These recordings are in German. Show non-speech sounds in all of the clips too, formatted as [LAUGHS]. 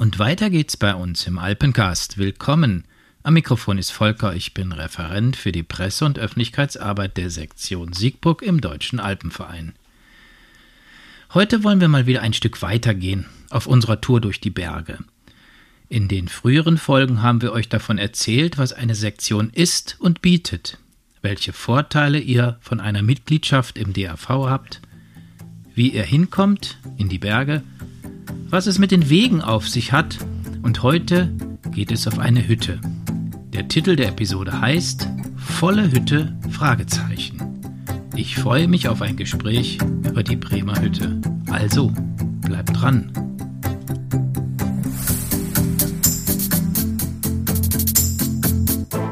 Und weiter geht's bei uns im Alpencast. Willkommen. Am Mikrofon ist Volker, ich bin Referent für die Presse- und Öffentlichkeitsarbeit der Sektion Siegburg im Deutschen Alpenverein. Heute wollen wir mal wieder ein Stück weitergehen auf unserer Tour durch die Berge. In den früheren Folgen haben wir euch davon erzählt, was eine Sektion ist und bietet, welche Vorteile ihr von einer Mitgliedschaft im DAV habt, wie ihr hinkommt in die Berge, was es mit den Wegen auf sich hat und heute geht es auf eine Hütte. Der Titel der Episode heißt Volle Hütte Fragezeichen. Ich freue mich auf ein Gespräch über die Bremer Hütte. Also, bleibt dran.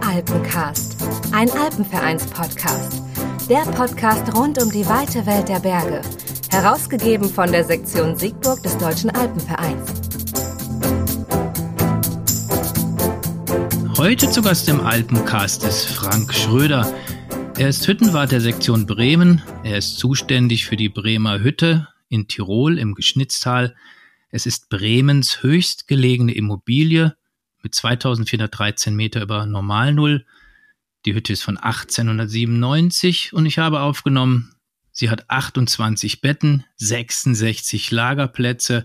Alpencast, ein Alpenvereins-Podcast. Der Podcast rund um die weite Welt der Berge. Herausgegeben von der Sektion Siegburg des Deutschen Alpenvereins. Heute zu Gast im Alpencast ist Frank Schröder. Er ist Hüttenwart der Sektion Bremen. Er ist zuständig für die Bremer Hütte in Tirol im Geschnitztal. Es ist Bremens höchstgelegene Immobilie mit 2413 Meter über Normalnull. Die Hütte ist von 1897 und ich habe aufgenommen, sie hat 28 Betten, 66 Lagerplätze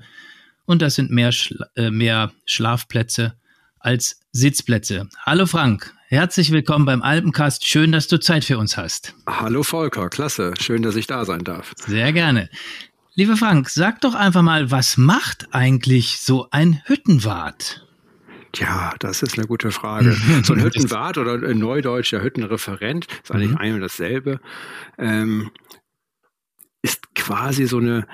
und das sind mehr, Schla äh, mehr Schlafplätze als Sitzplätze. Hallo Frank, herzlich willkommen beim Alpencast. Schön, dass du Zeit für uns hast. Hallo Volker, klasse. Schön, dass ich da sein darf. Sehr gerne. Lieber Frank, sag doch einfach mal, was macht eigentlich so ein Hüttenwart? Tja, das ist eine gute Frage. [LAUGHS] So ein Hüttenwart oder ein neudeutscher Hüttenreferent ist eigentlich mhm. ein und dasselbe. Ähm, ist quasi so eine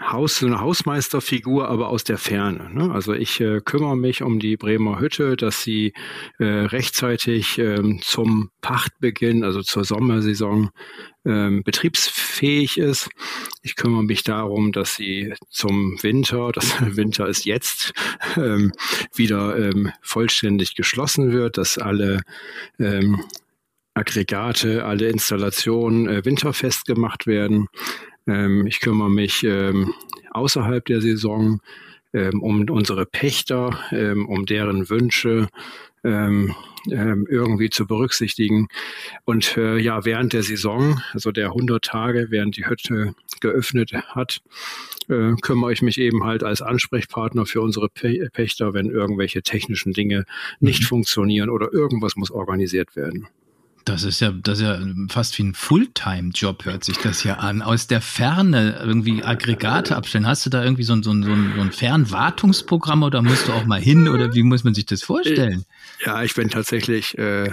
Haus, so eine Hausmeisterfigur, aber aus der Ferne. Ne? Also ich äh, kümmere mich um die Bremer Hütte, dass sie äh, rechtzeitig ähm, zum Pachtbeginn, also zur Sommersaison, ähm, betriebsfähig ist. Ich kümmere mich darum, dass sie zum Winter, das [LAUGHS] Winter ist jetzt, ähm, wieder ähm, vollständig geschlossen wird, dass alle ähm, Aggregate, alle Installationen äh, winterfest gemacht werden. Ähm, ich kümmere mich ähm, außerhalb der Saison ähm, um unsere Pächter, ähm, um deren Wünsche ähm, ähm, irgendwie zu berücksichtigen. Und äh, ja, während der Saison, also der 100 Tage, während die Hütte geöffnet hat, äh, kümmere ich mich eben halt als Ansprechpartner für unsere Pächter, wenn irgendwelche technischen Dinge nicht mhm. funktionieren oder irgendwas muss organisiert werden. Das ist ja, das ist ja fast wie ein Fulltime-Job, hört sich das ja an. Aus der Ferne irgendwie Aggregate abstellen. Hast du da irgendwie so ein, so ein, so ein Fernwartungsprogramm oder musst du auch mal hin oder wie muss man sich das vorstellen? Ja, ich bin tatsächlich äh,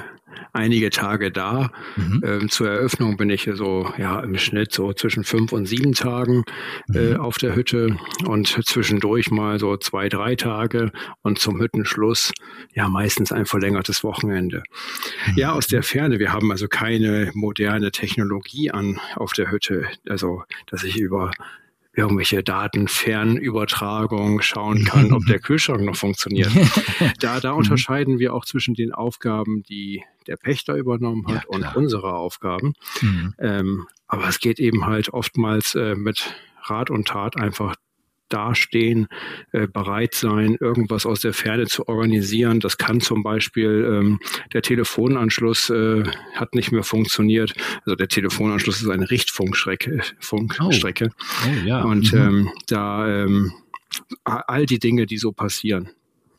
einige Tage da. Mhm. Ähm, zur Eröffnung bin ich so ja im Schnitt so zwischen fünf und sieben Tagen äh, mhm. auf der Hütte und zwischendurch mal so zwei, drei Tage und zum Hüttenschluss ja meistens ein verlängertes Wochenende. Mhm. Ja, aus der Ferne. Wir haben also keine moderne Technologie an auf der Hütte. Also, dass ich über irgendwelche Datenfernübertragung schauen kann, ob der [LAUGHS] Kühlschrank noch funktioniert. [LAUGHS] Da, da mhm. unterscheiden wir auch zwischen den Aufgaben, die der Pächter übernommen hat ja, und unsere Aufgaben. Mhm. Ähm, aber es geht eben halt oftmals äh, mit Rat und Tat einfach dastehen, äh, bereit sein, irgendwas aus der Ferne zu organisieren. Das kann zum Beispiel ähm, der Telefonanschluss äh, hat nicht mehr funktioniert. Also der Telefonanschluss ist eine Richtfunkstrecke. Funkstrecke. Oh. Oh, ja. Und mhm. ähm, da ähm, all die Dinge, die so passieren.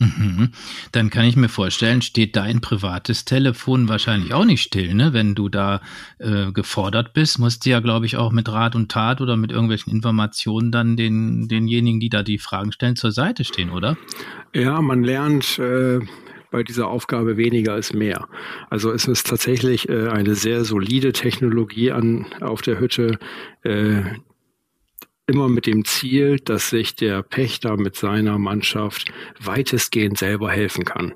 Mhm. Dann kann ich mir vorstellen, steht dein privates Telefon wahrscheinlich auch nicht still, ne? Wenn du da äh, gefordert bist, musst du ja, glaube ich, auch mit Rat und Tat oder mit irgendwelchen Informationen dann den, denjenigen, die da die Fragen stellen, zur Seite stehen, oder? Ja, man lernt äh, bei dieser Aufgabe weniger als mehr. Also es ist tatsächlich äh, eine sehr solide Technologie an, auf der Hütte, äh, immer mit dem Ziel, dass sich der Pächter mit seiner Mannschaft weitestgehend selber helfen kann.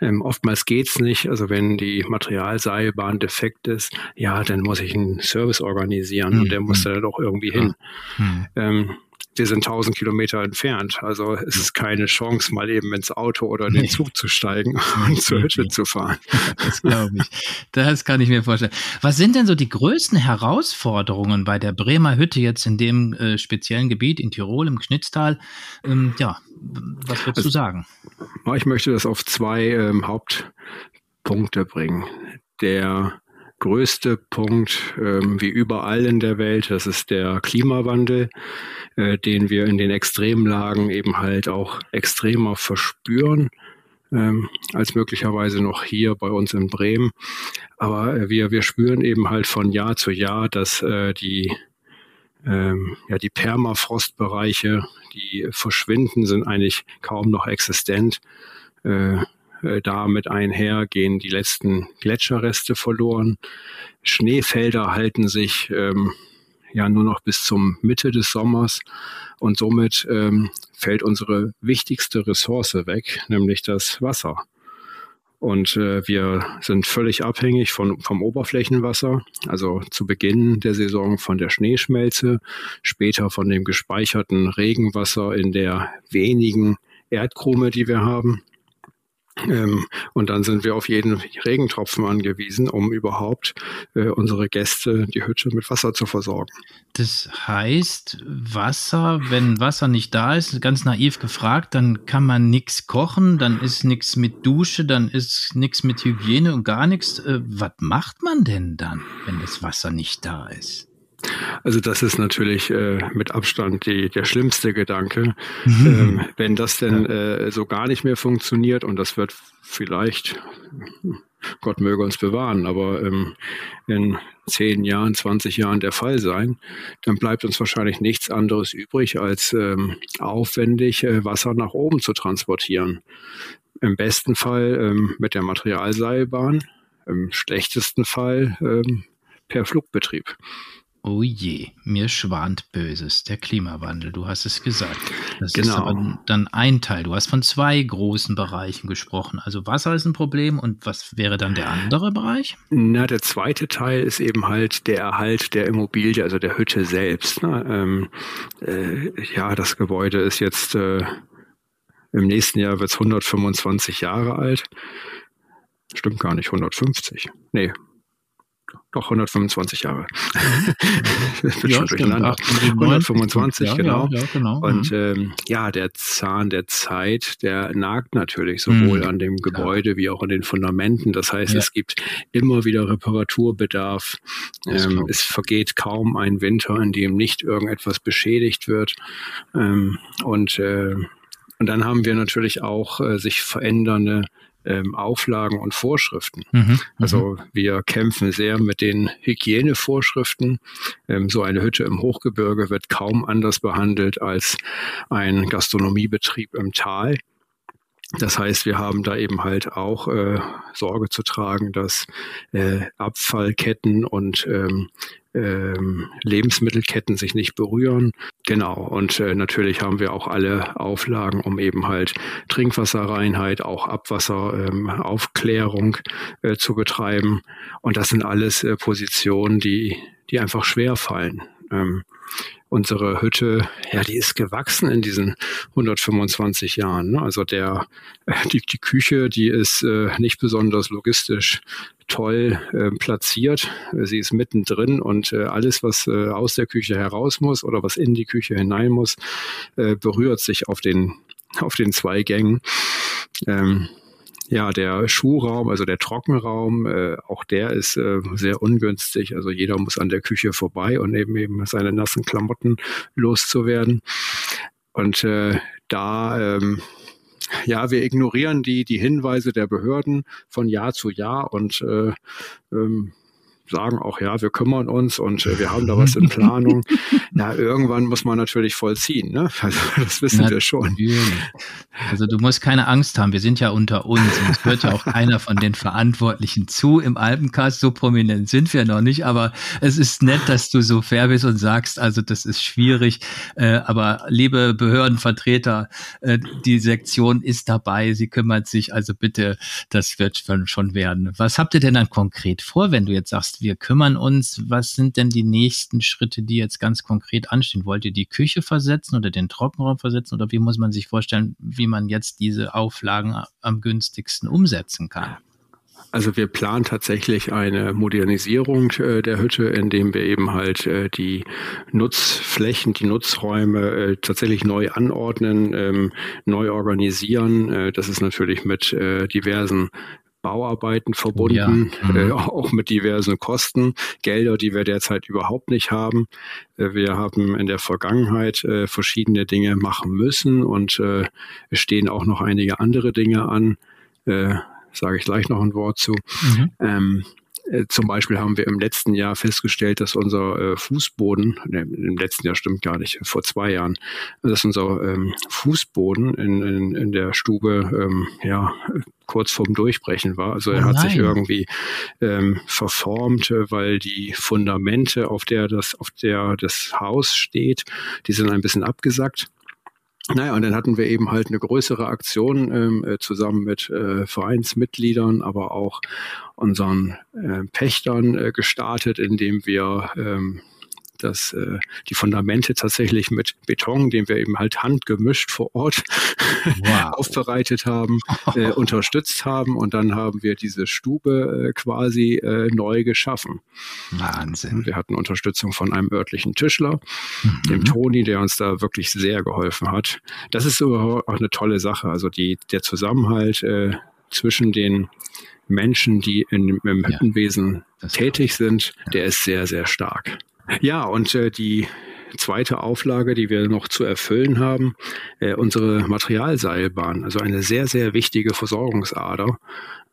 Ähm, oftmals geht's nicht. Also wenn die Materialseilbahn defekt ist, ja, dann muss ich einen Service organisieren mhm. und der muss mhm. da doch irgendwie hin. Mhm. Ähm, wir sind 1000 Kilometer entfernt. Also es ist keine Chance, mal eben ins Auto oder in den Zug zu steigen [LAUGHS] und zur Hütte zu fahren. [LAUGHS] Das glaube ich. Das kann ich mir vorstellen. Was sind denn so die größten Herausforderungen bei der Bremer Hütte jetzt in dem äh, speziellen Gebiet in Tirol, im Schnitztal? Ähm, ja, was würdest also, du sagen? Ich möchte das auf zwei ähm, Hauptpunkte bringen. Der größte Punkt, ähm, wie überall in der Welt, das ist der Klimawandel, äh, den wir in den Extremlagen eben halt auch extremer verspüren. Ähm, als möglicherweise noch hier bei uns in Bremen. Aber äh, wir, wir spüren eben halt von Jahr zu Jahr, dass äh, die, ähm, ja, die Permafrostbereiche, die verschwinden, sind eigentlich kaum noch existent. Äh, damit einher gehen die letzten Gletscherreste verloren. Schneefelder halten sich ähm, ja nur noch bis zum Mitte des Sommers und somit ähm, fällt unsere wichtigste Ressource weg, nämlich das Wasser. Und äh, wir sind völlig abhängig von, vom Oberflächenwasser, also zu Beginn der Saison von der Schneeschmelze, später von dem gespeicherten Regenwasser in der wenigen Erdkrume, die wir haben. Ähm, und dann sind wir auf jeden Regentropfen angewiesen, um überhaupt äh, unsere Gäste, die Hütte mit Wasser zu versorgen. Das heißt, Wasser, wenn Wasser nicht da ist, ganz naiv gefragt, dann kann man nichts kochen, dann ist nichts mit Dusche, dann ist nichts mit Hygiene und gar nichts. Äh, was macht man denn dann, wenn das Wasser nicht da ist? Also das ist natürlich äh, mit Abstand die, der schlimmste Gedanke. Mhm. Ähm, wenn das denn äh, so gar nicht mehr funktioniert und das wird vielleicht, Gott möge uns bewahren, aber ähm, in zehn Jahren, 20 Jahren der Fall sein, dann bleibt uns wahrscheinlich nichts anderes übrig, als ähm, aufwendig äh, Wasser nach oben zu transportieren. Im besten Fall ähm, mit der Materialseilbahn, im schlechtesten Fall ähm, per Flugbetrieb. Oh je, mir schwant Böses, der Klimawandel, du hast es gesagt. Das genau. ist aber dann ein Teil. Du hast von zwei großen Bereichen gesprochen. Also Wasser ist ein Problem und was wäre dann der andere Bereich? Na, der zweite Teil ist eben halt der Erhalt der Immobilie, also der Hütte selbst. Ne? Ähm, äh, ja, das Gebäude ist jetzt äh, im nächsten Jahr wird es 125 Jahre alt. Stimmt gar nicht, 150. Nee, doch 125 Jahre. ich [LAUGHS] bin ja, schon durcheinander. 125, ja, genau. Ja, genau. Und mhm. ähm, ja, der Zahn der Zeit, der nagt natürlich sowohl mhm. an dem Gebäude wie auch an den Fundamenten. Das heißt, es gibt immer wieder Reparaturbedarf. Ähm, es vergeht kaum ein Winter, in dem nicht irgendetwas beschädigt wird. Ähm, und äh, und dann haben wir natürlich auch äh, sich verändernde ähm, Auflagen und Vorschriften. Mhm, mhm, also wir kämpfen sehr mit den Hygienevorschriften. Ähm, so eine Hütte im Hochgebirge wird kaum anders behandelt als ein Gastronomiebetrieb im Tal. Das heißt, wir haben da eben halt auch äh, Sorge zu tragen, dass äh, Abfallketten und ähm, ähm, Lebensmittelketten sich nicht berühren. Genau. Und äh, natürlich haben wir auch alle Auflagen, um eben halt Trinkwasserreinheit, auch Abwasseraufklärung ähm, äh, zu betreiben. Und das sind alles äh, Positionen, die, die einfach schwer fallen. Ähm, unsere Hütte, ja, die ist gewachsen in diesen 125 Jahren. Ne? Also der, die, die Küche, die ist äh, nicht besonders logistisch toll äh, platziert. Sie ist mittendrin und äh, alles, was äh, aus der Küche heraus muss oder was in die Küche hinein muss, äh, berührt sich auf den, auf den zwei Gängen. Ähm, ja, der Schuhraum, also der Trockenraum, äh, auch der ist äh, sehr ungünstig. Also jeder muss an der Küche vorbei und eben eben seine nassen Klamotten loszuwerden. Und äh, da ähm, ja, wir ignorieren die, die Hinweise der Behörden von Jahr zu Jahr und äh, ähm, sagen auch, ja, wir kümmern uns und äh, wir haben da was in [LAUGHS] Planung. ja, irgendwann muss man natürlich vollziehen, ne? Also, das wissen natürlich. wir schon. Also du musst keine Angst haben, wir sind ja unter uns und es hört ja auch keiner von den Verantwortlichen zu im Alpencast, so prominent sind wir noch nicht, aber es ist nett, dass du so fair bist und sagst, also das ist schwierig, äh, aber liebe Behördenvertreter, äh, die Sektion ist dabei, sie kümmert sich, also bitte, das wird schon, werden. Was habt ihr denn dann konkret vor, wenn du jetzt sagst, wir kümmern uns. Was sind denn die nächsten Schritte, die jetzt ganz konkret anstehen? Wollt ihr die Küche versetzen oder den Trockenraum versetzen? Oder wie muss man sich vorstellen, wie man jetzt diese Auflagen am günstigsten umsetzen kann? Also wir planen tatsächlich eine Modernisierung äh, der Hütte, indem wir eben halt äh, die Nutzflächen, die Nutzräume äh, tatsächlich neu anordnen, ähm, neu organisieren. Äh, das ist natürlich mit äh, diversen Bauarbeiten verbunden, ja. mhm. äh, auch mit diversen Kosten, Gelder, die wir derzeit überhaupt nicht haben. Äh, wir haben in der Vergangenheit äh, verschiedene Dinge machen müssen und äh, es stehen auch noch einige andere Dinge an. Äh, sage ich gleich noch ein Wort zu. Mhm. Ähm, äh, zum Beispiel haben wir im letzten Jahr festgestellt, dass unser äh, Fußboden, ne, im letzten Jahr stimmt gar nicht, vor zwei Jahren, dass unser ähm, Fußboden in, in, in der Stube ähm, ja kurz vorm Durchbrechen war. Also er oh hat sich irgendwie ähm, verformt, äh, weil die Fundamente, auf der das, auf der das Haus steht, die sind ein bisschen abgesackt. Naja, und dann hatten wir eben halt eine größere Aktion ähm, äh, zusammen mit äh, Vereinsmitgliedern, aber auch unseren äh, Pächtern äh, gestartet, indem wir ähm, dass äh, die Fundamente tatsächlich mit Beton, den wir eben halt handgemischt vor Ort wow. [LAUGHS] aufbereitet haben, äh, [LAUGHS] unterstützt haben und dann haben wir diese Stube äh, quasi äh, neu geschaffen. Wahnsinn. Wir hatten Unterstützung von einem örtlichen Tischler, mhm. dem Toni, der uns da wirklich sehr geholfen hat. Das ist auch eine tolle Sache. Also die, der Zusammenhalt äh, zwischen den Menschen, die in, im Hüttenwesen ja, tätig sind, der ist sehr, sehr stark. Ja, und äh, die zweite Auflage, die wir noch zu erfüllen haben, äh, unsere Materialseilbahn, also eine sehr, sehr wichtige Versorgungsader,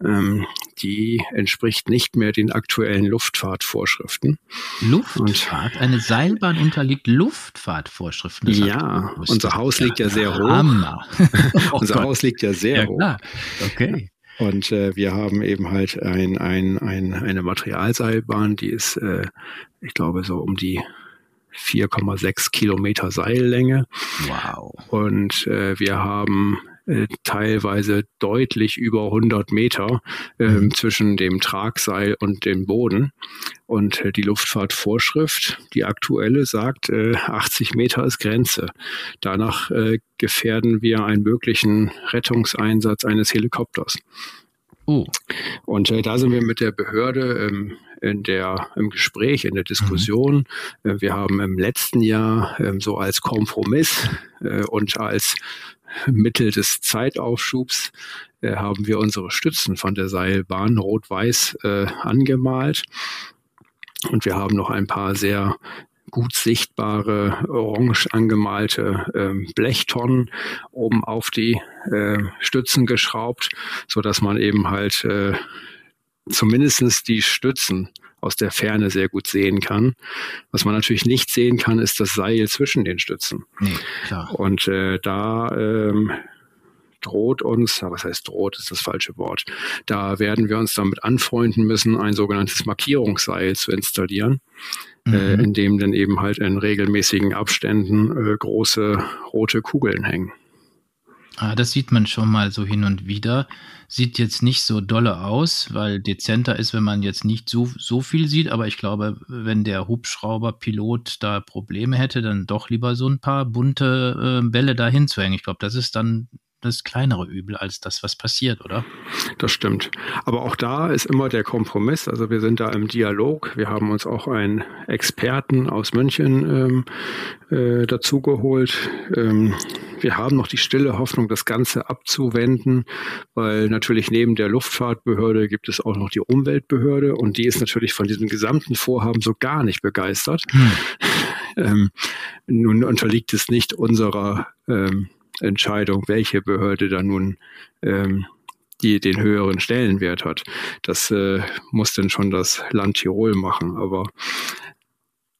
ähm, die entspricht nicht mehr den aktuellen Luftfahrtvorschriften. Luftfahrt? Und, eine Seilbahn unterliegt Luftfahrtvorschriften? Ja, unser Haus liegt ja sehr hoch. Hammer. [LAUGHS] oh unser. Haus liegt ja sehr hoch. Okay. Und äh, wir haben eben halt ein, ein, ein, eine Materialseilbahn, die ist, äh, ich glaube, so um die 4,6 Kilometer Seillänge. Wow. Und äh, wir haben äh, teilweise deutlich über 100 Meter äh, mhm. zwischen dem Tragseil und dem Boden. Und äh, die Luftfahrtvorschrift, die aktuelle, sagt, äh, 80 Meter ist Grenze. Danach äh, gefährden wir einen möglichen Rettungseinsatz eines Helikopters. Oh. Und äh, da sind wir mit der Behörde ähm, in der, im Gespräch, in der Diskussion. Mhm. Äh, wir haben im letzten Jahr ähm, so als Kompromiss äh, und als [LAUGHS] Mittel des Zeitaufschubs äh, haben wir unsere Stützen von der Seilbahn rot-weiß äh, angemalt. Und wir haben noch ein paar sehr gut sichtbare orange angemalte äh, Blechtonnen oben auf die äh, Stützen geschraubt, so dass man eben halt äh, zumindestens die Stützen aus der Ferne sehr gut sehen kann. Was man natürlich nicht sehen kann, ist das Seil zwischen den Stützen. Nee. Und äh, da ähm, droht uns, was heißt droht, ist das falsche Wort, da werden wir uns damit anfreunden müssen, ein sogenanntes Markierungsseil zu installieren, äh, mhm. äh, in dem dann eben halt in regelmäßigen Abständen äh, große rote Kugeln hängen. Ah, das sieht man schon mal so hin und wieder. Sieht jetzt nicht so dolle aus, weil dezenter ist, wenn man jetzt nicht so, so viel sieht. Aber ich glaube, wenn der Hubschrauberpilot da Probleme hätte, dann doch lieber so ein paar bunte äh, Bälle dahin zu hängen. Ich glaube, das ist dann das kleinere Übel als das, was passiert, oder? Das stimmt. Aber auch da ist immer der Kompromiss. Also wir sind da im Dialog. Wir haben uns auch einen Experten aus München ähm, äh, dazugeholt. Ähm, wir haben noch die stille Hoffnung, das Ganze abzuwenden, weil natürlich neben der Luftfahrtbehörde gibt es auch noch die Umweltbehörde und die ist natürlich von diesem gesamten Vorhaben so gar nicht begeistert. Hm. Ähm, nun unterliegt es nicht unserer ähm, Entscheidung, welche Behörde da nun ähm, die den höheren Stellenwert hat. Das äh, muss dann schon das Land Tirol machen. Aber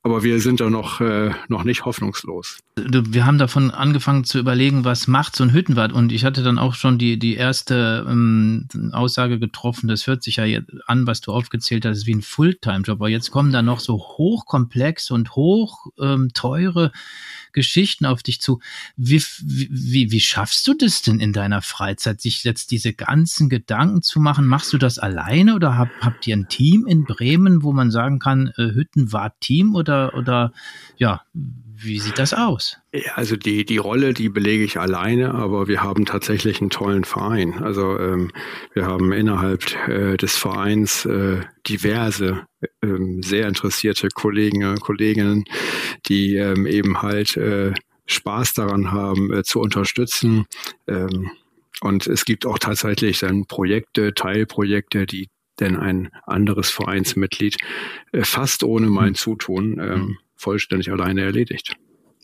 aber wir sind da noch, äh, noch nicht hoffnungslos. Wir haben davon angefangen zu überlegen, was macht so ein Hüttenwart und ich hatte dann auch schon die, die erste ähm, Aussage getroffen, das hört sich ja an, was du aufgezählt hast, wie ein Fulltime-Job, aber jetzt kommen da noch so hochkomplexe und hoch ähm, teure Geschichten auf dich zu. Wie, wie, wie schaffst du das denn in deiner Freizeit, sich jetzt diese ganzen Gedanken zu machen? Machst du das alleine oder hab, habt ihr ein Team in Bremen, wo man sagen kann, äh, Hüttenwart-Team oder, oder ja, wie sieht das aus? Also die, die Rolle, die belege ich alleine, aber wir haben tatsächlich einen tollen Verein. Also ähm, wir haben innerhalb äh, des Vereins äh, diverse ähm, sehr interessierte Kollegen, Kolleginnen, die ähm, eben halt äh, Spaß daran haben, äh, zu unterstützen. Ähm, und es gibt auch tatsächlich dann Projekte, Teilprojekte, die denn ein anderes Vereinsmitglied äh, fast ohne mein hm. Zutun ähm, vollständig alleine erledigt.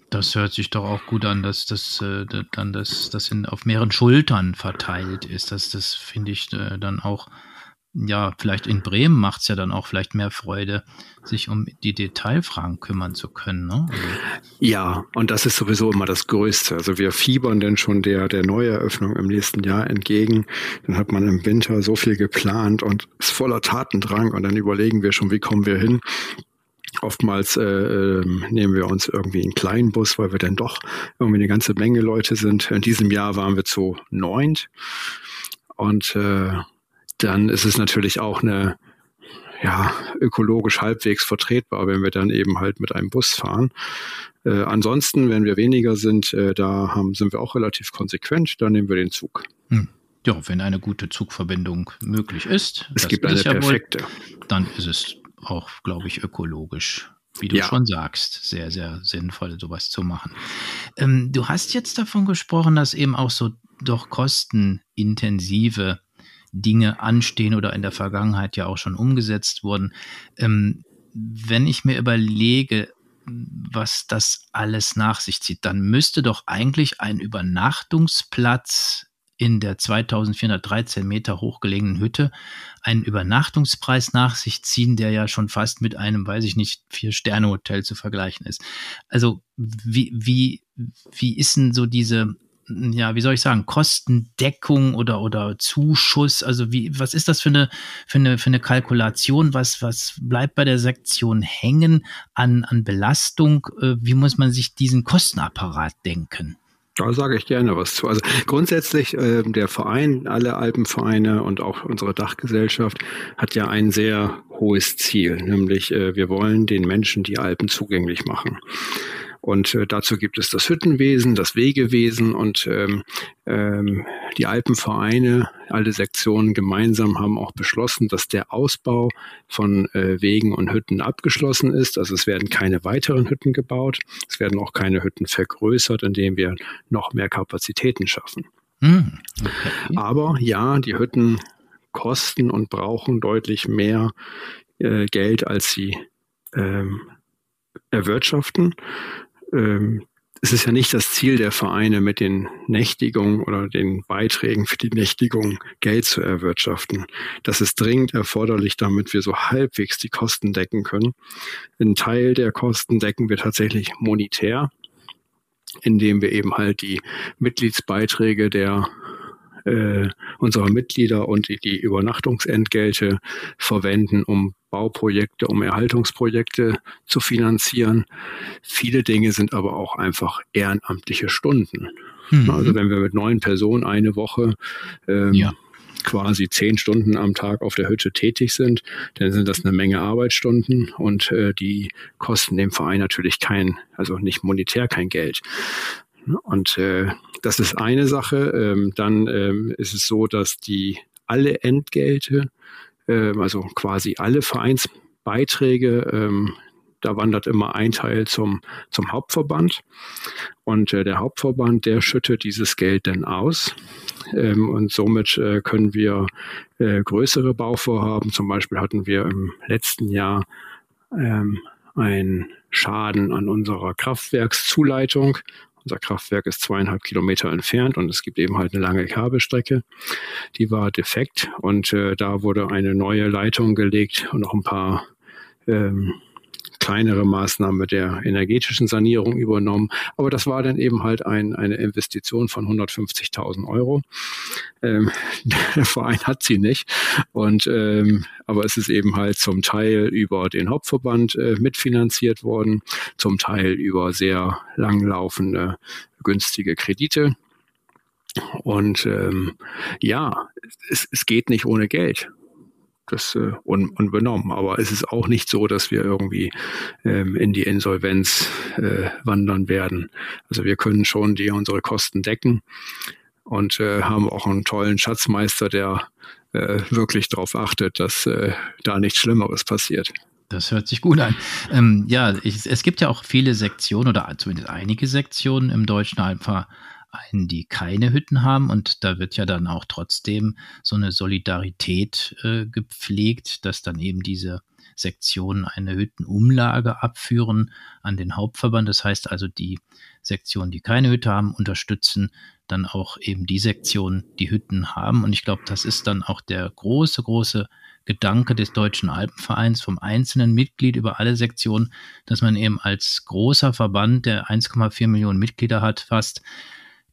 Das hört sich doch auch gut an, dass das äh, dann das, das in, auf mehreren Schultern verteilt ist. Das, das finde ich äh, dann auch, ja, vielleicht in Bremen macht es ja dann auch vielleicht mehr Freude, sich um die Detailfragen kümmern zu können. Ne? Also ja, und das ist sowieso immer das Größte. Also wir fiebern denn schon der, der Neueröffnung im nächsten Jahr entgegen. Dann hat man im Winter so viel geplant und ist voller Tatendrang und dann überlegen wir schon, wie kommen wir hin. Oftmals äh, ähm, nehmen wir uns irgendwie einen kleinen Bus, weil wir dann doch irgendwie eine ganze Menge Leute sind. In diesem Jahr waren wir zu neunt. Und äh, dann ist es natürlich auch eine ja, ökologisch halbwegs vertretbar, wenn wir dann eben halt mit einem Bus fahren. Äh, ansonsten, wenn wir weniger sind, äh, da haben, sind wir auch relativ konsequent, dann nehmen wir den Zug. Hm. Ja, wenn eine gute Zugverbindung möglich ist, es gibt eine perfekte. Wohl, dann ist es auch, glaube ich, ökologisch wie du ja. schon sagst, sehr, sehr sinnvoll, sowas zu machen. Ähm, du hast jetzt davon gesprochen, dass eben auch so doch kostenintensive Dinge anstehen oder in der Vergangenheit ja auch schon umgesetzt wurden. Ähm, wenn ich mir überlege, was das alles nach sich zieht, dann müsste doch eigentlich ein Übernachtungsplatz in der 2413 Meter hochgelegenen Hütte einen Übernachtungspreis nach sich ziehen, der ja schon fast mit einem, weiß ich nicht, Vier-Sterne-Hotel zu vergleichen ist. Also wie, wie, wie ist denn so diese, ja, wie soll ich sagen, Kostendeckung oder, oder Zuschuss? Also wie, was ist das für eine, für eine, für eine Kalkulation? Was, was bleibt bei der Sektion hängen an, an Belastung? Äh, wie muss man sich diesen Kostenapparat denken? Da sage ich gerne was zu. Also grundsätzlich äh, der Verein, alle Alpenvereine und auch unsere Dachgesellschaft hat ja ein sehr hohes Ziel, nämlich äh, wir wollen den Menschen die Alpen zugänglich machen. Und äh, dazu gibt es das Hüttenwesen, das Wegewesen und ähm, ähm, die Alpenvereine, alle Sektionen gemeinsam haben auch beschlossen, dass der Ausbau von äh, Wegen und Hütten abgeschlossen ist. Also es werden keine weiteren Hütten gebaut, es werden auch keine Hütten vergrößert, indem wir noch mehr Kapazitäten schaffen. Mhm. Okay. Aber ja, die Hütten kosten und brauchen deutlich mehr äh, Geld, als sie ähm, erwirtschaften ähm, es ist ja nicht das Ziel der Vereine, mit den Nächtigungen oder den Beiträgen für die Nächtigung Geld zu erwirtschaften. Das ist dringend erforderlich, damit wir so halbwegs die Kosten decken können. Ein Teil der Kosten decken wir tatsächlich monetär, indem wir eben halt die Mitgliedsbeiträge der äh, unserer Mitglieder und die Übernachtungsentgelte verwenden, um Bauprojekte, um Erhaltungsprojekte zu finanzieren. Viele Dinge sind aber auch einfach ehrenamtliche Stunden. Mhm. Also wenn wir mit neun Personen eine Woche ähm, ja quasi zehn Stunden am Tag auf der Hütte tätig sind, dann sind das eine Menge Arbeitsstunden und äh, die kosten dem Verein natürlich kein, also nicht monetär kein Geld. Und äh, das ist eine Sache. Ähm, dann ähm, ist es so, dass die alle Entgelte, ähm, also quasi alle Vereinsbeiträge, ähm, da wandert immer ein Teil zum, zum Hauptverband. Und äh, der Hauptverband, der schüttet dieses Geld dann aus. Ähm, und somit äh, können wir äh, größere Bauvorhaben, zum Beispiel hatten wir im letzten Jahr ähm, einen Schaden an unserer Kraftwerkszuleitung unser Kraftwerk ist zweieinhalb Kilometer entfernt und es gibt eben halt eine lange Kabelstrecke. Die war defekt und äh, da wurde eine neue Leitung gelegt und noch ein paar ähm, kleinere Maßnahme der energetischen Sanierung übernommen. Aber das war dann eben halt ein, eine Investition von 150.000 Euro. Ähm, [LAUGHS] der Verein hat sie nicht. Und ähm, aber es ist eben halt zum Teil über den Hauptverband äh, mitfinanziert worden, zum Teil über sehr langlaufende günstige Kredite. Und ähm, ja, es, es geht nicht ohne Geld das äh, un, unbenommen. Aber es ist auch nicht so, dass wir irgendwie ähm, in die Insolvenz äh, wandern werden. Also wir können schon die unsere Kosten decken und äh, haben auch einen tollen Schatzmeister, der äh, wirklich darauf achtet, dass äh, da nichts Schlimmeres passiert. Das hört sich gut an. Ähm, ja, ich, es gibt ja auch viele Sektionen oder zumindest einige Sektionen im Deutschen Alpha einen, die keine Hütten haben. Und da wird ja dann auch trotzdem so eine Solidarität äh, gepflegt, dass dann eben diese Sektionen eine Hüttenumlage abführen an den Hauptverband. Das heißt also, die Sektionen, die keine Hütte haben, unterstützen dann auch eben die Sektionen, die Hütten haben. Und ich glaube, das ist dann auch der große, große Gedanke des Deutschen Alpenvereins vom einzelnen Mitglied über alle Sektionen, dass man eben als großer Verband, der 1,4 Millionen Mitglieder hat, fast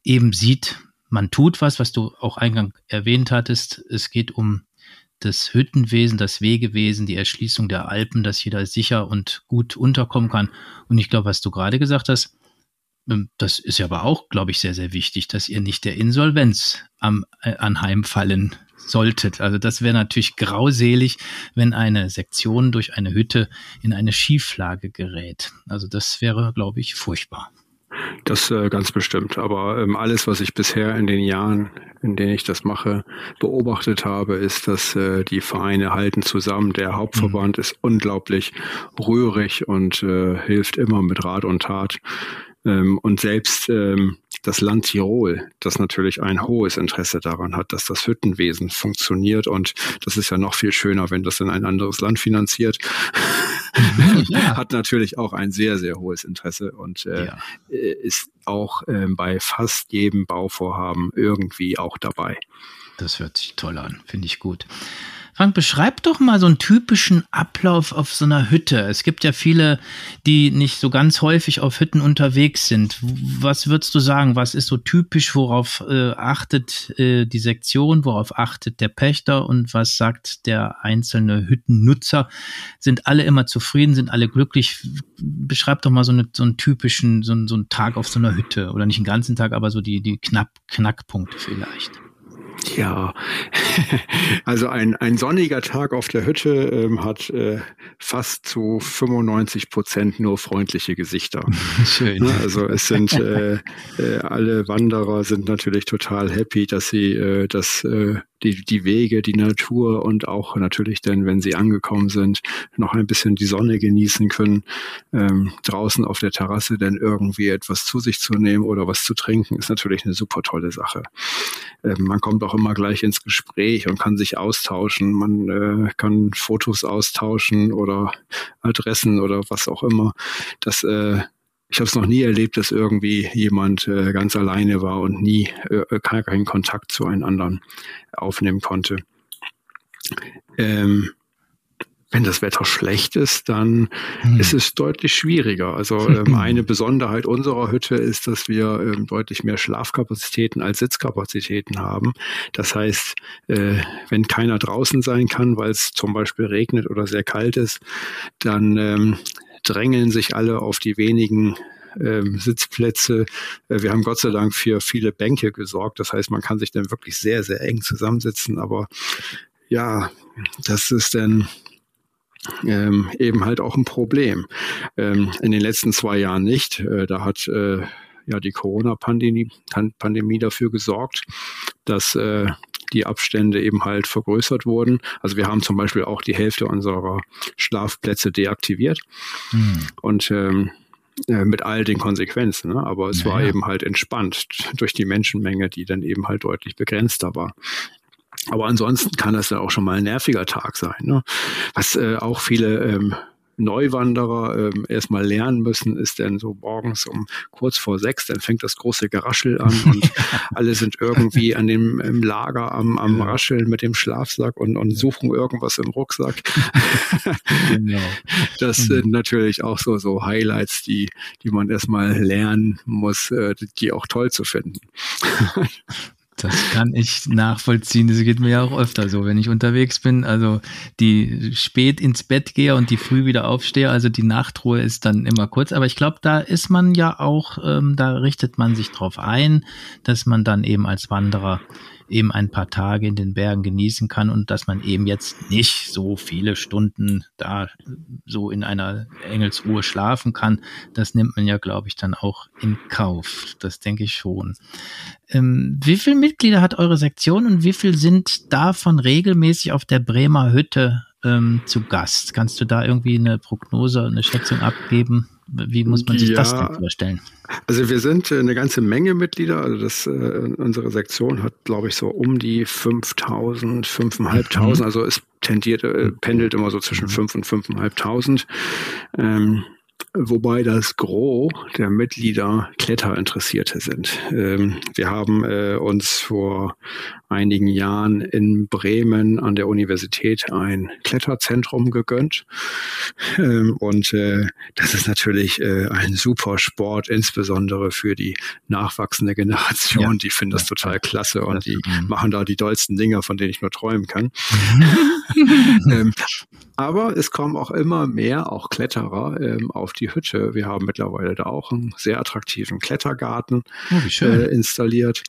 eben sieht, man tut was, was du auch eingang erwähnt hattest. Es geht um das Hüttenwesen, das Wegewesen, die Erschließung der Alpen, dass jeder sicher und gut unterkommen kann. Und ich glaube, was du gerade gesagt hast, ähm, das ist ja aber auch, glaube ich, sehr, sehr wichtig, dass ihr nicht der Insolvenz am, äh, anheimfallen solltet. Also das wäre natürlich grauselig, wenn eine Sektion durch eine Hütte in eine Schieflage gerät. Also das wäre, glaube ich, furchtbar. Das äh, ganz bestimmt. Aber ähm, alles, was ich bisher in den Jahren, in denen ich das mache, beobachtet habe, ist, dass äh, die Vereine halten zusammen. Der Hauptverband mhm. ist unglaublich rührig und äh, hilft immer mit Rat und Tat. Ähm, und selbst ähm, das Land Tirol, das natürlich ein hohes Interesse daran hat, dass das Hüttenwesen funktioniert. Und das ist ja noch viel schöner, wenn das in ein anderes Land finanziert. Mhm, ja. [LAUGHS] hat natürlich auch ein sehr, sehr hohes Interesse und äh, ja. Äh, ist auch äh, bei fast jedem Bauvorhaben irgendwie auch dabei. Das hört sich toll an, finde ich gut. Frank, beschreib doch mal so einen typischen Ablauf auf so einer Hütte. Es gibt ja viele, die nicht so ganz häufig auf Hütten unterwegs sind. Was würdest du sagen? Was ist so typisch? Worauf äh, achtet äh, die Sektion? Worauf achtet der Pächter? Und was sagt der einzelne Hüttennutzer? Sind alle immer zufrieden? Sind alle glücklich? Beschreib doch mal so, eine, so einen typischen, so, so einen Tag auf so einer Hütte. Oder nicht einen ganzen Tag, aber so die, die Knapp, Knackpunkte vielleicht. Ja, [LAUGHS] also ein, ein sonniger Tag auf der Hütte ähm, hat äh, fast zu 95 Prozent nur freundliche Gesichter. [LAUGHS] Schön. Ne, also es sind [LAUGHS] äh, äh, alle Wanderer sind natürlich total happy, dass sie äh, das äh, die, die Wege, die Natur und auch natürlich dann, wenn sie angekommen sind, noch ein bisschen die Sonne genießen können, ähm, draußen auf der Terrasse dann irgendwie etwas zu sich zu nehmen oder was zu trinken, ist natürlich eine super tolle Sache. Ähm, man kommt auch immer gleich ins Gespräch und kann sich austauschen, man äh, kann Fotos austauschen oder Adressen oder was auch immer. Das äh, ich habe es noch nie erlebt, dass irgendwie jemand äh, ganz alleine war und nie äh, keinen Kontakt zu einem anderen aufnehmen konnte. Ähm, wenn das Wetter schlecht ist, dann hm. ist es deutlich schwieriger. Also [LAUGHS] ähm, eine Besonderheit unserer Hütte ist, dass wir ähm, deutlich mehr Schlafkapazitäten als Sitzkapazitäten haben. Das heißt, äh, wenn keiner draußen sein kann, weil es zum Beispiel regnet oder sehr kalt ist, dann ähm, drängeln sich alle auf die wenigen ähm, Sitzplätze. Äh, wir haben Gott sei Dank für viele Bänke gesorgt. Das heißt, man kann sich dann wirklich sehr, sehr eng zusammensitzen. Aber ja, das ist dann ähm, eben halt auch ein Problem. Ähm, in den letzten zwei Jahren nicht. Äh, da hat äh, ja die Corona-Pandemie Pandemie dafür gesorgt, dass äh, die Abstände eben halt vergrößert wurden. Also wir haben zum Beispiel auch die Hälfte unserer Schlafplätze deaktiviert. Hm. Und ähm, äh, mit all den Konsequenzen. Ne? Aber es naja. war eben halt entspannt durch die Menschenmenge, die dann eben halt deutlich begrenzter war. Aber ansonsten kann das ja auch schon mal ein nerviger Tag sein. Ne? Was äh, auch viele ähm, Neuwanderer ähm, erstmal lernen müssen, ist dann so morgens um kurz vor sechs, dann fängt das große Geraschel an [LAUGHS] und alle sind irgendwie an dem im Lager am, am Rascheln mit dem Schlafsack und, und suchen irgendwas im Rucksack. [LAUGHS] genau. Das mhm. sind natürlich auch so, so Highlights, die, die man erstmal lernen muss, äh, die auch toll zu finden. [LAUGHS] Das kann ich nachvollziehen. Das geht mir ja auch öfter so, wenn ich unterwegs bin. Also die spät ins Bett gehe und die früh wieder aufstehe. Also die Nachtruhe ist dann immer kurz. Aber ich glaube, da ist man ja auch, ähm, da richtet man sich drauf ein, dass man dann eben als Wanderer eben ein paar Tage in den Bergen genießen kann und dass man eben jetzt nicht so viele Stunden da so in einer Engelsruhe schlafen kann. Das nimmt man ja, glaube ich, dann auch in Kauf. Das denke ich schon. Ähm, wie viele Mitglieder hat eure Sektion und wie viel sind davon regelmäßig auf der Bremer Hütte ähm, zu Gast? Kannst du da irgendwie eine Prognose, eine Schätzung abgeben? Wie muss man sich ja, das denn vorstellen? Also wir sind äh, eine ganze Menge Mitglieder. Also das, äh, unsere Sektion hat, glaube ich, so um die 5000, 5500. Mhm. Also es tendiert, äh, pendelt immer so zwischen 5 und 5500. Ähm, wobei das Gros der Mitglieder Kletterinteressierte sind. Ähm, wir haben äh, uns vor einigen Jahren in Bremen an der Universität ein Kletterzentrum gegönnt. Ähm, und äh, das ist natürlich äh, ein super Sport, insbesondere für die nachwachsende Generation. Ja. Die finden das total klasse und die mhm. machen da die dollsten Dinger, von denen ich nur träumen kann. [LAUGHS] ähm, aber es kommen auch immer mehr, auch Kletterer, ähm, auf die Hütte. Wir haben mittlerweile da auch einen sehr attraktiven Klettergarten oh, äh, installiert.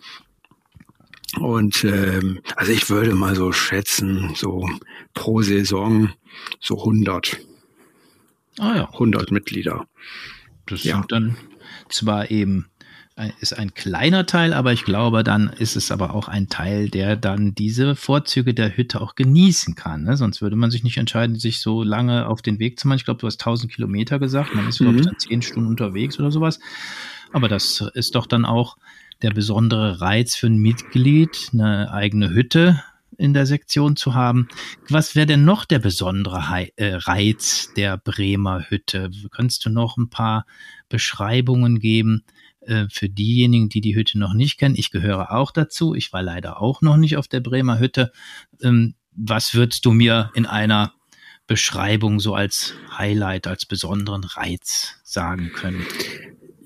Und ähm, also ich würde mal so schätzen, so pro Saison so 100. Ah ja. 100 Mitglieder. Das ja. sind dann zwar eben ist ein kleiner Teil, aber ich glaube, dann ist es aber auch ein Teil, der dann diese Vorzüge der Hütte auch genießen kann. Ne? Sonst würde man sich nicht entscheiden, sich so lange auf den Weg zu machen. Ich glaube, du hast 1000 Kilometer gesagt. Man ist, mhm. glaube ich, dann 10 Stunden unterwegs oder sowas. Aber das ist doch dann auch der besondere Reiz für ein Mitglied, eine eigene Hütte in der Sektion zu haben. Was wäre denn noch der besondere äh, Reiz der Bremer Hütte? Könntest du noch ein paar Beschreibungen geben äh, für diejenigen, die die Hütte noch nicht kennen? Ich gehöre auch dazu. Ich war leider auch noch nicht auf der Bremer Hütte. Ähm, was würdest du mir in einer Beschreibung so als Highlight, als besonderen Reiz sagen können?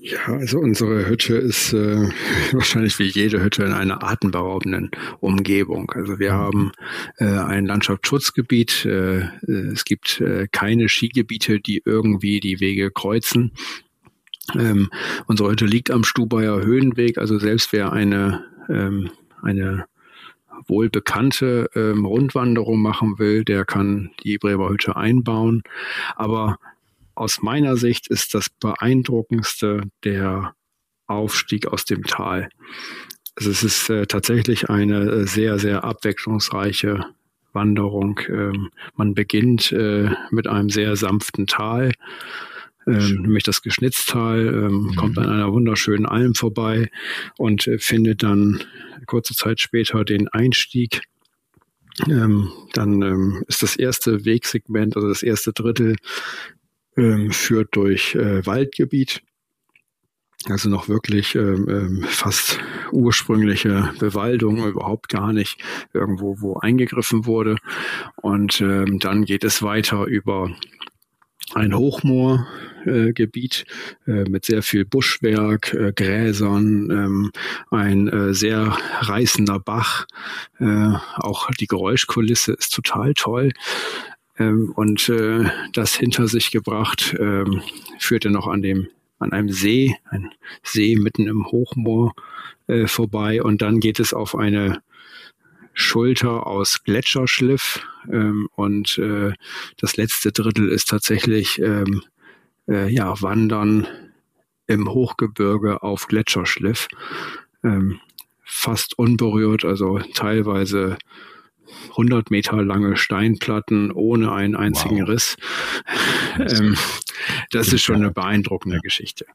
Ja, also unsere Hütte ist äh, [LAUGHS] wahrscheinlich wie jede Hütte in einer atemberaubenden Umgebung. Also wir mhm. haben äh, ein Landschaftsschutzgebiet. Äh, es gibt äh, keine Skigebiete, die irgendwie die Wege kreuzen. Ähm, unsere Hütte liegt am Stubaier Höhenweg. Also selbst wer eine ähm, eine wohl bekannte ähm, Rundwanderung machen will, der kann die Bremer Hütte einbauen. Aber aus meiner Sicht ist das beeindruckendste der Aufstieg aus dem Tal. Also es ist äh, tatsächlich eine äh, sehr, sehr abwechslungsreiche Wanderung. Ähm, man beginnt äh, mit einem sehr sanften Tal, ähm, nämlich das Geschnitztal, ähm, mhm. kommt an einer wunderschönen Alm vorbei und äh, findet dann kurze Zeit später den Einstieg ähm, dann ähm, ist das erste Wegsegment, also das erste Drittel, ähm, führt durch äh, Waldgebiet. Also noch wirklich ähm, ähm, fast ursprüngliche Bewaldung, überhaupt gar nicht irgendwo, wo eingegriffen wurde. Und ähm, dann geht es weiter über ein Hochmoorgebiet äh, äh, mit sehr viel Buschwerk, äh, Gräsern, ähm, ein äh, sehr reißender Bach. Äh, auch die Geräuschkulisse ist total toll ähm, und äh, das hinter sich gebracht, ähm, führte noch an dem an einem See, ein See mitten im Hochmoor äh, vorbei. Und dann geht es auf eine Schulter aus Gletscherschliff ähm, und äh, das letzte Drittel ist tatsächlich ähm, äh, ja Wandern im Hochgebirge auf Gletscherschliff, ähm, fast unberührt, also teilweise 100 Meter lange Steinplatten ohne einen einzigen wow. Riss. [LAUGHS] Ähm, das ist schon eine beeindruckende ja. Geschichte.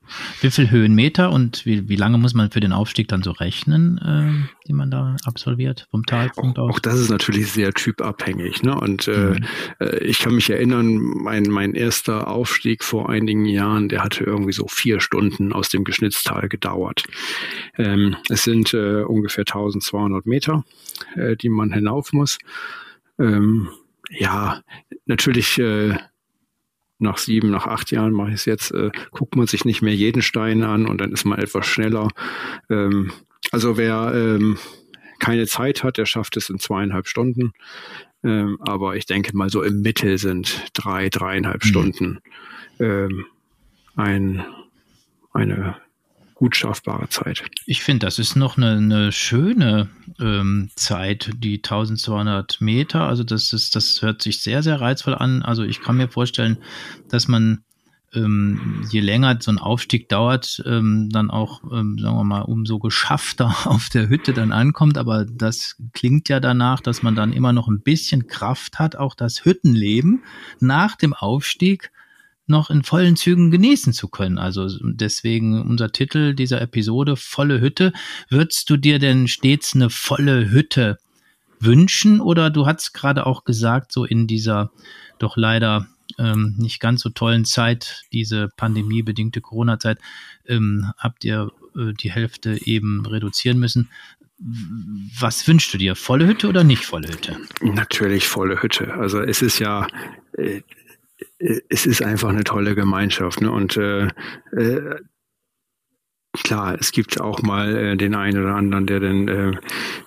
Wie viel Höhenmeter und wie, wie lange muss man für den Aufstieg dann so rechnen, äh, die man da absolviert vom Talpunkt aus? Auch das ist natürlich sehr typabhängig. Ne? Und äh, mhm. äh, ich kann mich erinnern, mein, mein erster Aufstieg vor einigen Jahren, der hatte irgendwie so vier Stunden aus dem Geschnitztal gedauert. Ähm, es sind äh, ungefähr 1200 Meter, äh, die man hinauf muss. Ähm, ja, natürlich äh, nach sieben, nach acht Jahren mache ich es jetzt, äh, guckt man sich nicht mehr jeden Stein an und dann ist man etwas schneller. Ähm, also wer ähm, keine Zeit hat, der schafft es in zweieinhalb Stunden. Ähm, aber ich denke mal so im Mittel sind drei, dreieinhalb mhm. Stunden ähm, ein, eine gut schaffbare Zeit. Ich finde, das ist noch eine, eine schöne ähm, Zeit, die 1200 Meter. Also das ist, das hört sich sehr, sehr reizvoll an. Also ich kann mir vorstellen, dass man ähm, je länger so ein Aufstieg dauert, ähm, dann auch, ähm, sagen wir mal, umso geschaffter [LAUGHS] auf der Hütte dann ankommt. Aber das klingt ja danach, dass man dann immer noch ein bisschen Kraft hat, auch das Hüttenleben nach dem Aufstieg noch in vollen Zügen genießen zu können. Also deswegen unser Titel dieser Episode volle Hütte. Würdest du dir denn stets eine volle Hütte wünschen oder du hast gerade auch gesagt, so in dieser doch leider ähm, nicht ganz so tollen Zeit, diese pandemiebedingte Corona-Zeit, ähm, habt ihr äh, die Hälfte eben reduzieren müssen. Was wünschst du dir? Volle Hütte oder nicht volle Hütte? Natürlich volle Hütte. Also es ist ja, äh, es ist einfach eine tolle Gemeinschaft. Ne? Und äh, äh, klar, es gibt auch mal äh, den einen oder anderen, der dann äh,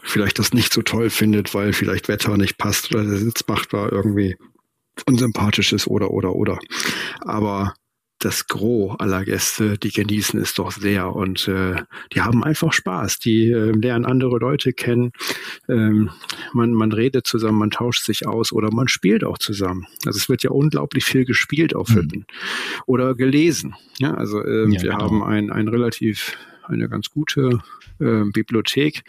vielleicht das nicht so toll findet, weil vielleicht Wetter nicht passt oder der Sitzmacht irgendwie unsympathisch ist oder oder oder. Aber das Gros aller Gäste, die genießen es doch sehr und äh, die haben einfach Spaß. Die äh, lernen andere Leute kennen. Ähm, man, man redet zusammen, man tauscht sich aus oder man spielt auch zusammen. Also es wird ja unglaublich viel gespielt auf mhm. Hütten mhm. oder gelesen. Ja, also äh, ja, wir genau. haben ein, ein relativ eine ganz gute äh, Bibliothek.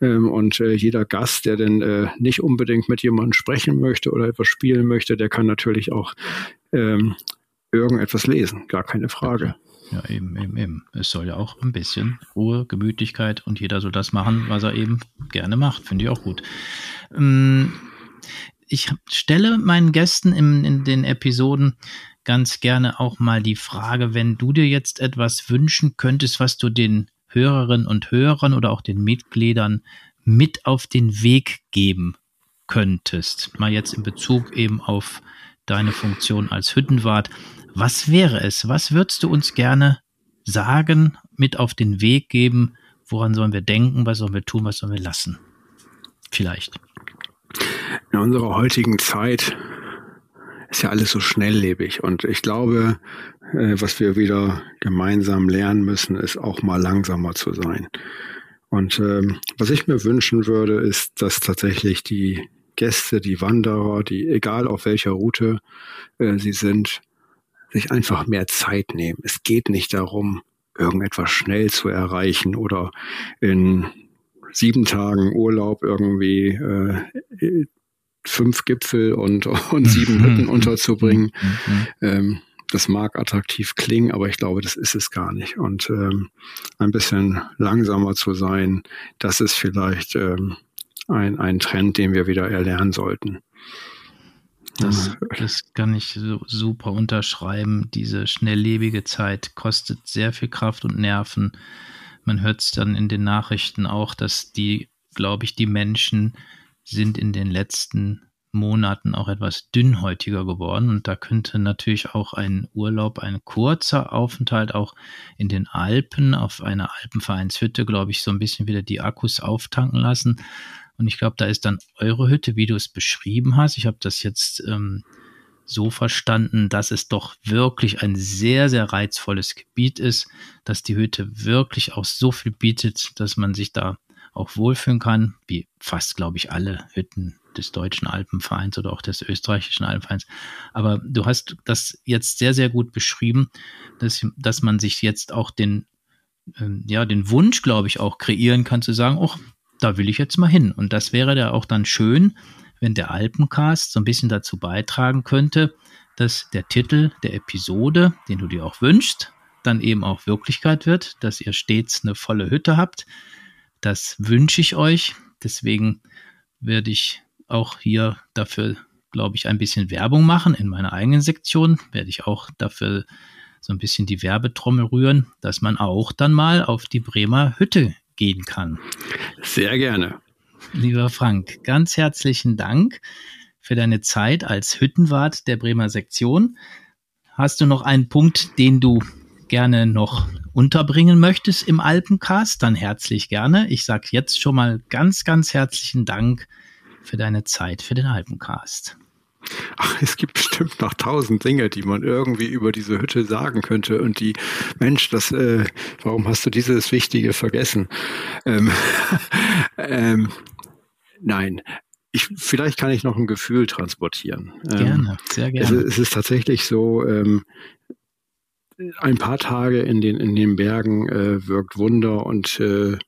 Ähm, und äh, jeder Gast, der denn äh, nicht unbedingt mit jemandem sprechen möchte oder etwas spielen möchte, der kann natürlich auch ähm, irgendetwas lesen, gar keine Frage. Ja, eben, eben, eben. Es soll ja auch ein bisschen Ruhe, Gemütlichkeit und jeder soll das machen, was er eben gerne macht. Finde ich auch gut. Ähm, ich stelle meinen Gästen in, in den Episoden ganz gerne auch mal die Frage, wenn du dir jetzt etwas wünschen könntest, was du den Hörerinnen und Hörern oder auch den Mitgliedern mit auf den Weg geben könntest, mal jetzt in Bezug eben auf deine Funktion als Hüttenwart, was wäre es? Was würdest du uns gerne sagen, mit auf den Weg geben? Woran sollen wir denken? Was sollen wir tun? Was sollen wir lassen? Vielleicht. In unserer heutigen Zeit ist ja alles so schnelllebig und ich glaube, was wir wieder gemeinsam lernen müssen, ist auch mal langsamer zu sein. Und ähm, was ich mir wünschen würde, ist, dass tatsächlich die Gäste, die Wanderer, die egal auf welcher Route äh, sie sind, sich einfach mehr Zeit nehmen. Es geht nicht darum, irgendetwas schnell zu erreichen oder in sieben Tagen Urlaub irgendwie äh, fünf Gipfel und, [LAUGHS] und sieben Hütten [LAUGHS] unterzubringen. Ähm, das mag attraktiv klingen, aber ich glaube, das ist es gar nicht. Und ähm, ein bisschen langsamer zu sein, das ist vielleicht ähm, ein, ein Trend, den wir wieder erlernen sollten. Das, das kann ich so super unterschreiben. Diese schnelllebige Zeit kostet sehr viel Kraft und Nerven. Man hört es dann in den Nachrichten auch, dass die, glaube ich, die Menschen sind in den letzten Monaten auch etwas dünnhäutiger geworden. Und da könnte natürlich auch ein Urlaub, ein kurzer Aufenthalt auch in den Alpen auf einer Alpenvereinshütte, glaube ich, so ein bisschen wieder die Akkus auftanken lassen. Und ich glaube, da ist dann eure Hütte, wie du es beschrieben hast. Ich habe das jetzt ähm, so verstanden, dass es doch wirklich ein sehr, sehr reizvolles Gebiet ist, dass die Hütte wirklich auch so viel bietet, dass man sich da auch wohlfühlen kann, wie fast, glaube ich, alle Hütten des deutschen Alpenvereins oder auch des österreichischen Alpenvereins. Aber du hast das jetzt sehr, sehr gut beschrieben, dass, dass man sich jetzt auch den, ähm, ja, den Wunsch, glaube ich, auch kreieren kann, zu sagen, oh, da will ich jetzt mal hin. Und das wäre ja auch dann schön, wenn der Alpencast so ein bisschen dazu beitragen könnte, dass der Titel der Episode, den du dir auch wünschst, dann eben auch Wirklichkeit wird, dass ihr stets eine volle Hütte habt. Das wünsche ich euch. Deswegen werde ich auch hier dafür, glaube ich, ein bisschen Werbung machen. In meiner eigenen Sektion werde ich auch dafür so ein bisschen die Werbetrommel rühren, dass man auch dann mal auf die Bremer Hütte gehen kann. Sehr gerne. Lieber Frank, ganz herzlichen Dank für deine Zeit als Hüttenwart der Bremer Sektion. Hast du noch einen Punkt, den du gerne noch unterbringen möchtest im Alpencast, dann herzlich gerne. Ich sage jetzt schon mal ganz, ganz herzlichen Dank für deine Zeit für den Alpencast. Ach, es gibt bestimmt noch tausend Dinge, die man irgendwie über diese Hütte sagen könnte und die, Mensch, das, äh, warum hast du dieses Wichtige vergessen? Ähm, [LAUGHS] ähm, nein, ich, vielleicht kann ich noch ein Gefühl transportieren. Ähm, gerne, sehr gerne. Es, es ist tatsächlich so, ähm, ein paar Tage in den, in den Bergen äh, wirkt Wunder und äh,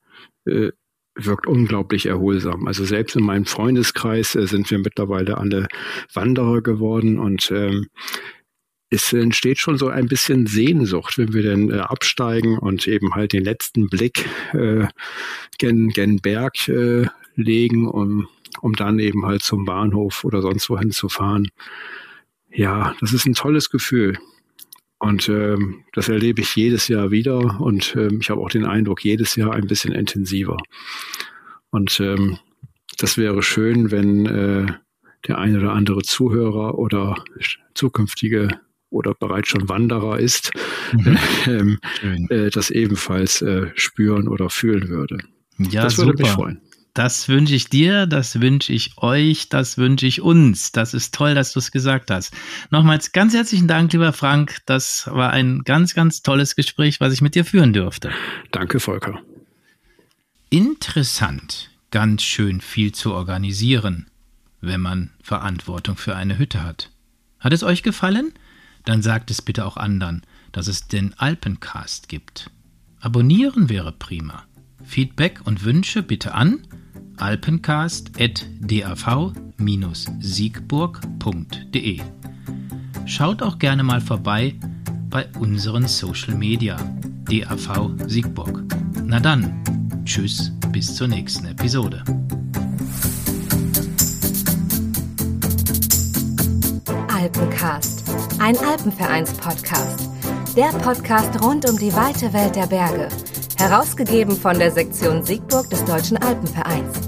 äh, wirkt unglaublich erholsam. Also selbst in meinem Freundeskreis äh, sind wir mittlerweile alle Wanderer geworden und ähm, es entsteht schon so ein bisschen Sehnsucht, wenn wir dann äh, absteigen und eben halt den letzten Blick äh, gen, gen Berg äh, legen, um, um dann eben halt zum Bahnhof oder sonst wohin zu fahren. Ja, das ist ein tolles Gefühl. Und ähm, das erlebe ich jedes Jahr wieder und ähm, ich habe auch den Eindruck, jedes Jahr ein bisschen intensiver. Und ähm, das wäre schön, wenn äh, der ein oder andere Zuhörer oder zukünftige oder bereits schon Wanderer ist, mhm. [LAUGHS] ähm, äh, das ebenfalls äh, spüren oder fühlen würde. Ja, das würde super. mich freuen. Das wünsche ich dir, das wünsche ich euch, das wünsche ich uns. Das ist toll, dass du es gesagt hast. Nochmals ganz herzlichen Dank, lieber Frank. Das war ein ganz, ganz tolles Gespräch, was ich mit dir führen durfte. Danke, Volker. Interessant, ganz schön viel zu organisieren, wenn man Verantwortung für eine Hütte hat. Hat es euch gefallen? Dann sagt es bitte auch anderen, dass es den Alpencast gibt. Abonnieren wäre prima. Feedback und Wünsche bitte an alpencast.dav-siegburg.de. Schaut auch gerne mal vorbei bei unseren Social Media DAV Siegburg. Na dann, tschüss, bis zur nächsten Episode. Alpencast, ein Alpenvereins-Podcast. Der Podcast rund um die weite Welt der Berge. Herausgegeben von der Sektion Siegburg des Deutschen Alpenvereins.